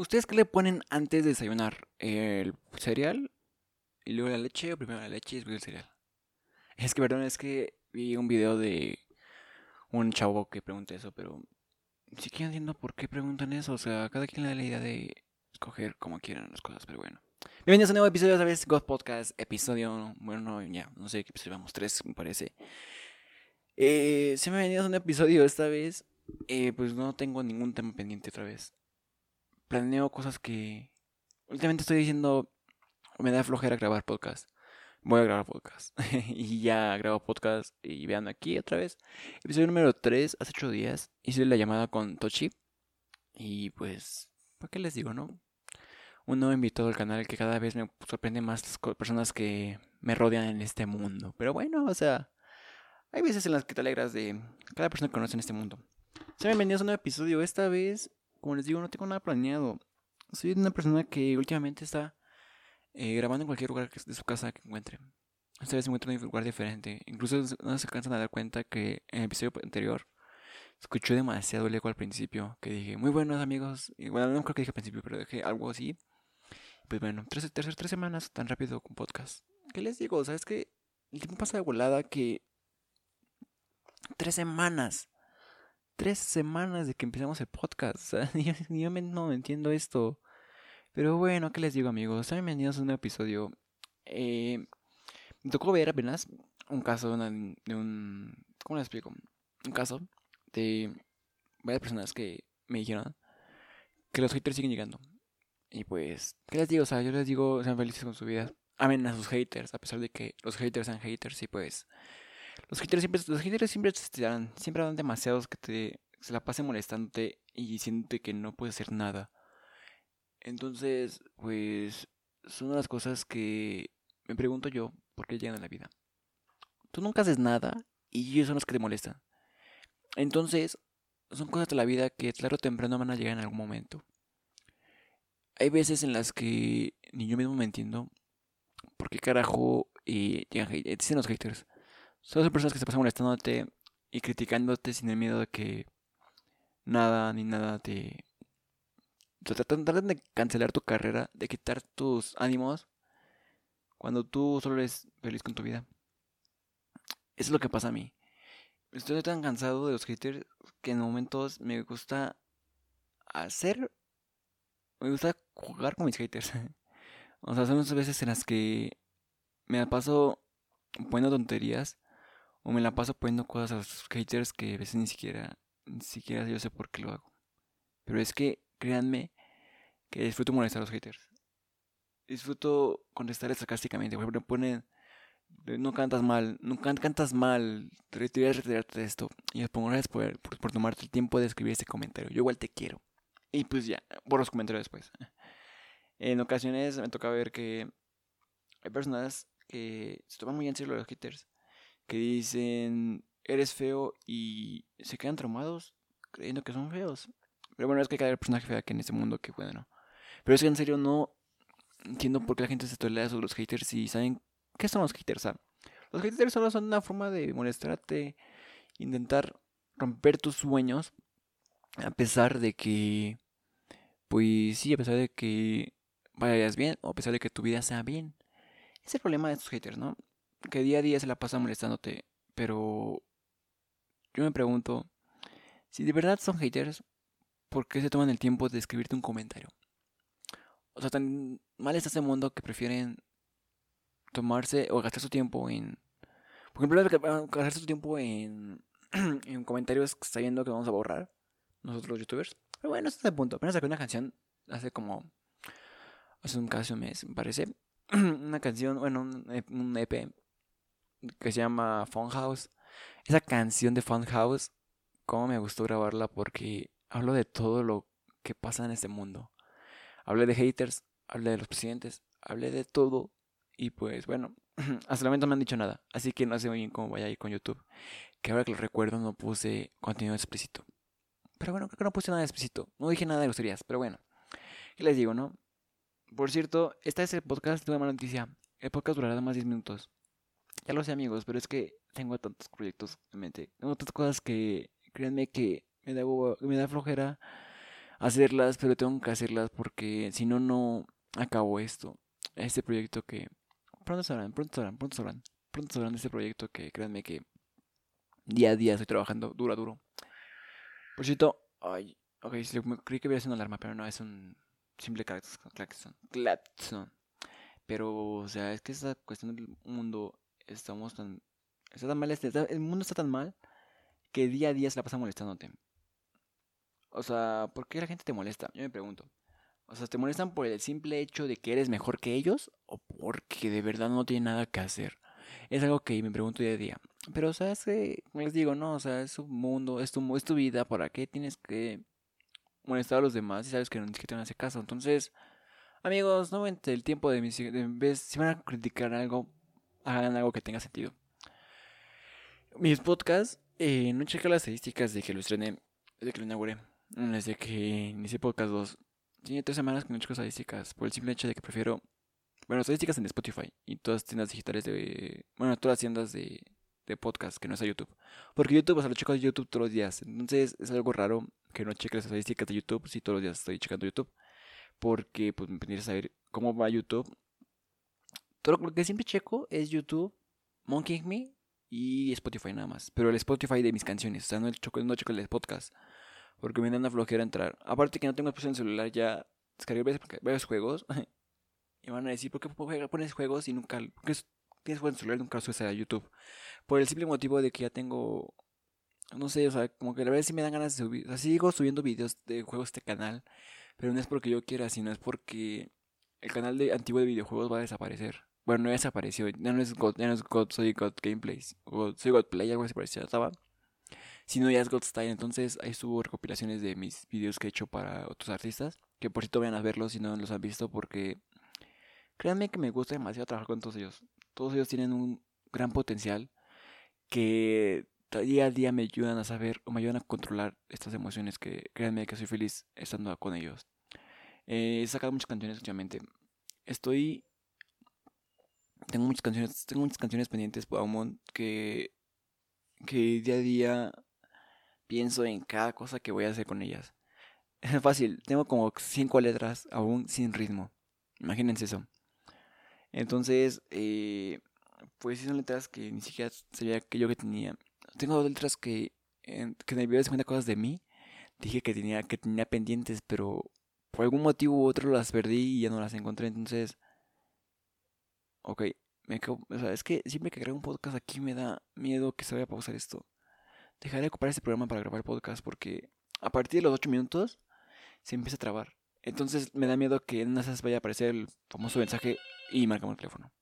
¿Ustedes qué le ponen antes de desayunar? ¿El cereal? ¿Y luego la leche? ¿O primero la leche y después el cereal? Es que, perdón, es que vi un video de un chavo que pregunta eso, pero sí que entiendo por qué preguntan eso. O sea, cada quien le da la idea de escoger como quieran las cosas, pero bueno. Bienvenidos a un nuevo episodio de vez God Podcast, episodio, bueno, ya, no sé qué episodio vamos, tres me parece. Eh, se me ha un episodio esta vez, eh, pues no tengo ningún tema pendiente otra vez. Planeo cosas que últimamente estoy diciendo, me da flojera grabar podcast. Voy a grabar podcast. y ya grabo podcast y vean aquí otra vez. Episodio número 3, hace 8 días, hice la llamada con Tochi. Y pues, ¿para qué les digo, no? un nuevo invitado al canal que cada vez me sorprende más las personas que me rodean en este mundo. Pero bueno, o sea, hay veces en las que te alegras de cada persona que conoce en este mundo. Sean bienvenidos a un nuevo episodio. Esta vez, como les digo, no tengo nada planeado. Soy una persona que últimamente está eh, grabando en cualquier lugar de su casa que encuentre. Esta vez se encuentra en un lugar diferente. Incluso no se cansan de dar cuenta que en el episodio anterior escuché demasiado el eco al principio. Que dije, muy buenos amigos. Y bueno, no creo que dije al principio, pero dije algo así. Pues bueno, tres, tres, tres semanas tan rápido con podcast. ¿Qué les digo? ¿Sabes que El tiempo pasa de volada que... Tres semanas. Tres semanas de que empezamos el podcast. yo, yo no entiendo esto. Pero bueno, ¿qué les digo amigos? Sean bienvenidos a un nuevo episodio. Eh, me tocó ver apenas un caso de, una, de un... ¿Cómo les explico? Un caso de varias personas que me dijeron que los haters siguen llegando. Y pues, ¿qué les digo? O sea, yo les digo, sean felices con su vida. Amen a sus haters, a pesar de que los haters sean haters. Y pues, los haters siempre, los haters siempre te siempre dan demasiados que te se la pasen molestándote y diciéndote que no puedes hacer nada. Entonces, pues, son las cosas que me pregunto yo, ¿por qué llegan a la vida? Tú nunca haces nada y ellos son los que te molestan. Entonces, son cosas de la vida que claro o temprano van a llegar en algún momento hay veces en las que ni yo mismo me entiendo. ¿Por qué carajo llegan Dicen los haters. Son personas que se pasan molestándote y criticándote sin el miedo de que nada ni nada te. Tratan, de cancelar tu carrera, de quitar tus ánimos cuando tú solo eres feliz con tu vida. Eso es lo que pasa a mí. Estoy tan cansado de los haters que en momentos me gusta hacer me gusta jugar con mis haters. o sea, son muchas veces en las que me paso poniendo tonterías o me la paso poniendo cosas a los haters que a veces ni siquiera, ni siquiera yo sé por qué lo hago. Pero es que, créanme, que disfruto molestar a los haters. Disfruto contestarles sarcásticamente. Por ejemplo, ponen, no cantas mal, no cantas mal, te retirarte de esto. Y les pongo gracias por, por tomarte el tiempo de escribir este comentario. Yo igual te quiero. Y pues ya, por los comentarios después. En ocasiones me toca ver que hay personas que se toman muy en serio los haters. Que dicen, eres feo y se quedan traumados creyendo que son feos. Pero bueno, es que hay personaje fea que en este mundo que bueno. Pero es que en serio no entiendo por qué la gente se tolera sobre los haters y saben qué son los haters. Los haters solo son una forma de molestarte, intentar romper tus sueños a pesar de que, pues sí, a pesar de que vayas bien, o a pesar de que tu vida sea bien. Es el problema de estos haters, ¿no? Que día a día se la pasan molestándote, pero yo me pregunto, si de verdad son haters, ¿por qué se toman el tiempo de escribirte un comentario? O sea, tan mal está este mundo que prefieren tomarse o gastar su tiempo en... Por ejemplo, gastar su tiempo en, en comentarios sabiendo que vamos a borrar nosotros los youtubers. Pero bueno, este es el punto. Apenas saqué una canción hace como. Hace un casi un mes, me parece. una canción, bueno, un EP que se llama Funhouse. Esa canción de Funhouse, cómo me gustó grabarla porque hablo de todo lo que pasa en este mundo. Hablé de haters, hablé de los presidentes, hablé de todo. Y pues bueno, hasta el momento no me han dicho nada. Así que no sé muy bien cómo vaya a ir con YouTube. Que ahora que lo recuerdo no puse contenido explícito. Pero bueno, creo que no puse nada explícito. No dije nada de groserías, pero bueno. ¿Qué les digo, no? Por cierto, esta es el podcast de una mala noticia. El podcast durará más de 10 minutos. Ya lo sé, amigos, pero es que tengo tantos proyectos en mente. Tengo tantas cosas que, créanme que me da, me da flojera hacerlas, pero tengo que hacerlas porque si no, no acabo esto. Este proyecto que pronto sabrán, pronto sabrán, pronto sabrán, pronto sabrán de este proyecto que créanme que día a día estoy trabajando duro duro. Por cierto, ay, ok, creí que hubiera sido una alarma, pero no, es un simple claxon. Claxon. Pero, o sea, es que esta cuestión del mundo, estamos tan... Está tan mal, este, el mundo está tan mal que día a día se la pasa molestándote. O sea, ¿por qué la gente te molesta? Yo me pregunto. O sea, ¿te molestan por el simple hecho de que eres mejor que ellos? ¿O porque de verdad no tienen nada que hacer? Es algo que me pregunto día a día. Pero, o sea, es que, les digo, no, o sea, es tu mundo, es tu, es tu vida, ¿para qué tienes que molestar a los demás y sabes que no tienes que te van a hacer caso? Entonces, amigos, no ven el tiempo de mis... Si van a criticar algo, hagan algo que tenga sentido. Mis podcasts, eh, no checa las estadísticas de que lo estrené, de que lo inauguré. Desde que inicié Podcast 2. Tiene tres semanas que no checo estadísticas. Por el simple hecho de que prefiero. Bueno, estadísticas en Spotify y todas las tiendas digitales de. Bueno, todas las tiendas de, de podcast que no es a YouTube. Porque YouTube, o sea, lo checo de YouTube todos los días. Entonces es algo raro que no cheque las estadísticas de YouTube si todos los días estoy checando YouTube. Porque pues me interesa saber cómo va YouTube. Todo lo que siempre checo es YouTube, Monkey Me y Spotify nada más. Pero el Spotify de mis canciones. O sea, no checo, no checo el podcast. Porque me dan una flojera entrar. Aparte que no tengo espacio en el celular, ya descargué varios, juegos. y van a decir, ¿por qué pones juegos y nunca... Porque tienes juegos en el celular y nunca subes a YouTube? Por el simple motivo de que ya tengo... No sé, o sea, como que la verdad sí me dan ganas de subir. O sea, sigo subiendo videos de juegos a este canal. Pero no es porque yo quiera, sino es porque el canal de antiguo de videojuegos va a desaparecer. Bueno, no desapareció. Ya no es God, ya no es God, soy God Gameplays. O soy God Play, algo así parecía. Estaba no, ya es God Style. Entonces ahí subo recopilaciones de mis videos que he hecho para otros artistas. Que por cierto vayan a verlos si no los han visto porque créanme que me gusta demasiado trabajar con todos ellos. Todos ellos tienen un gran potencial que día a día me ayudan a saber o me ayudan a controlar estas emociones que créanme que soy feliz estando con ellos. Eh, he sacado muchas canciones últimamente. Estoy tengo muchas canciones, tengo muchas canciones pendientes por Aumont que que día a día pienso en cada cosa que voy a hacer con ellas. Es fácil, tengo como cinco letras aún sin ritmo. Imagínense eso. Entonces, eh, pues son letras que ni siquiera sabía que yo que tenía. Tengo dos letras que, en, que en el video de cosas de mí. Dije que tenía, que tenía pendientes, pero por algún motivo u otro las perdí y ya no las encontré. Entonces, ok, me, o sea, es que siempre que grabo un podcast aquí me da miedo que se vaya a pausar esto dejaré de ocupar este programa para grabar el podcast porque a partir de los 8 minutos se empieza a trabar. Entonces me da miedo que en una vez vaya a aparecer el famoso mensaje y marcamos el teléfono.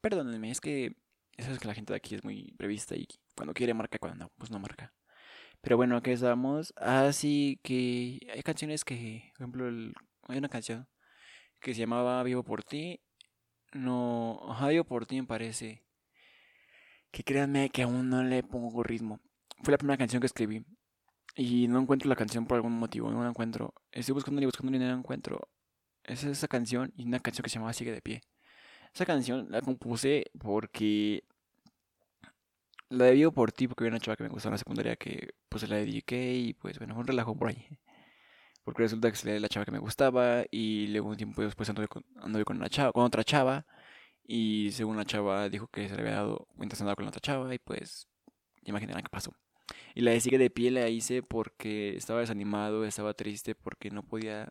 Perdónenme, es que eso es que la gente de aquí es muy prevista y cuando quiere marca, cuando no, pues no marca. Pero bueno, aquí estamos. Así que hay canciones que, por ejemplo, hay una canción que se llamaba Vivo por ti. No, Vivo por ti me parece. Que créanme que aún no le pongo ritmo. Fue la primera canción que escribí. Y no encuentro la canción por algún motivo, no la encuentro. Estoy buscando y buscando y no la encuentro. Esa es esa canción y una canción que se llama Sigue de pie. Esa canción la compuse porque la debí por ti porque había una chava que me gustaba en la secundaria que pues se la dediqué y pues bueno, fue un relajo por ahí. Porque resulta que se le la chava que me gustaba y luego un tiempo después anduve con, chava, con otra chava y según la chava dijo que se le había dado cuenta andaba con la otra chava y pues imaginarán qué pasó. Y la de sigue de pie la hice porque estaba desanimado, estaba triste porque no podía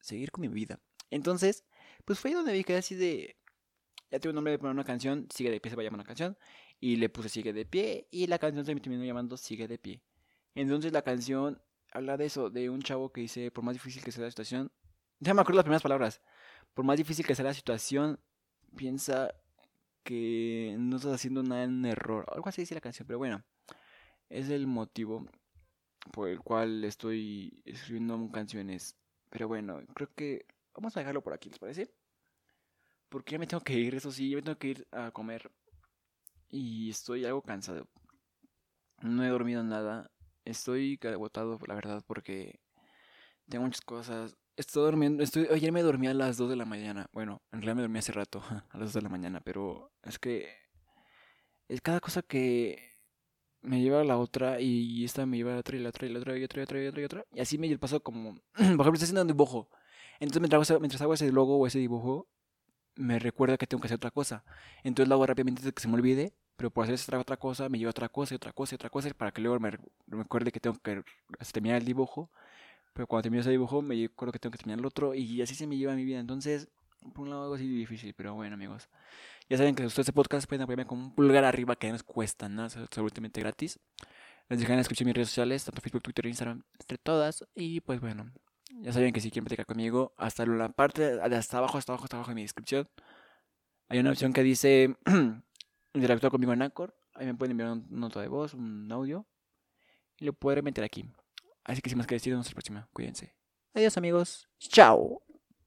seguir con mi vida. Entonces, pues fue donde vi que así de... Ya tengo un nombre de poner una canción, sigue de pie se va a llamar una canción. Y le puse sigue de pie y la canción se me terminó llamando sigue de pie. Entonces la canción habla de eso, de un chavo que dice, por más difícil que sea la situación, ya me acuerdo las primeras palabras, por más difícil que sea la situación, piensa que no estás haciendo nada en error. Algo así dice la canción, pero bueno es el motivo por el cual estoy escribiendo canciones. Pero bueno, creo que vamos a dejarlo por aquí, ¿les parece? Porque ya me tengo que ir, eso sí, ya me tengo que ir a comer. Y estoy algo cansado. No he dormido nada. Estoy agotado, la verdad, porque tengo muchas cosas. Estoy durmiendo, estoy, ayer me dormí a las 2 de la mañana. Bueno, en realidad me dormí hace rato, a las 2 de la mañana, pero es que es cada cosa que me lleva a la otra y esta me lleva a la otra y la otra y la otra y otra y otra y otra y otra. Y así me paso como, por ejemplo, estoy haciendo un dibujo. Entonces mientras mientras hago ese logo o ese dibujo, me recuerda que tengo que hacer otra cosa. Entonces lo hago rápidamente antes que se me olvide, pero por hacer esa otra cosa me lleva otra cosa y otra cosa y otra cosa para que luego me recuerde que tengo que terminar el dibujo. Pero cuando termino ese dibujo me acuerdo que tengo que terminar el otro y así se me lleva mi vida. Entonces, por un lado algo así difícil, pero bueno amigos. Ya saben que si ustedes este podcast pueden apoyarme con un pulgar arriba que no les cuesta nada, es absolutamente gratis. Les dejan escuchar mis redes sociales, tanto Facebook, Twitter, Instagram, entre todas. Y pues bueno, ya saben que si quieren platicar conmigo, hasta la parte de hasta abajo, hasta abajo, hasta abajo de mi descripción, hay una opción que dice interactuar conmigo en Anchor. Ahí me pueden enviar una nota de voz, un audio. Y lo podré meter aquí. Así que sin más que decir, nos vemos la próxima. Cuídense. Adiós amigos. Chao.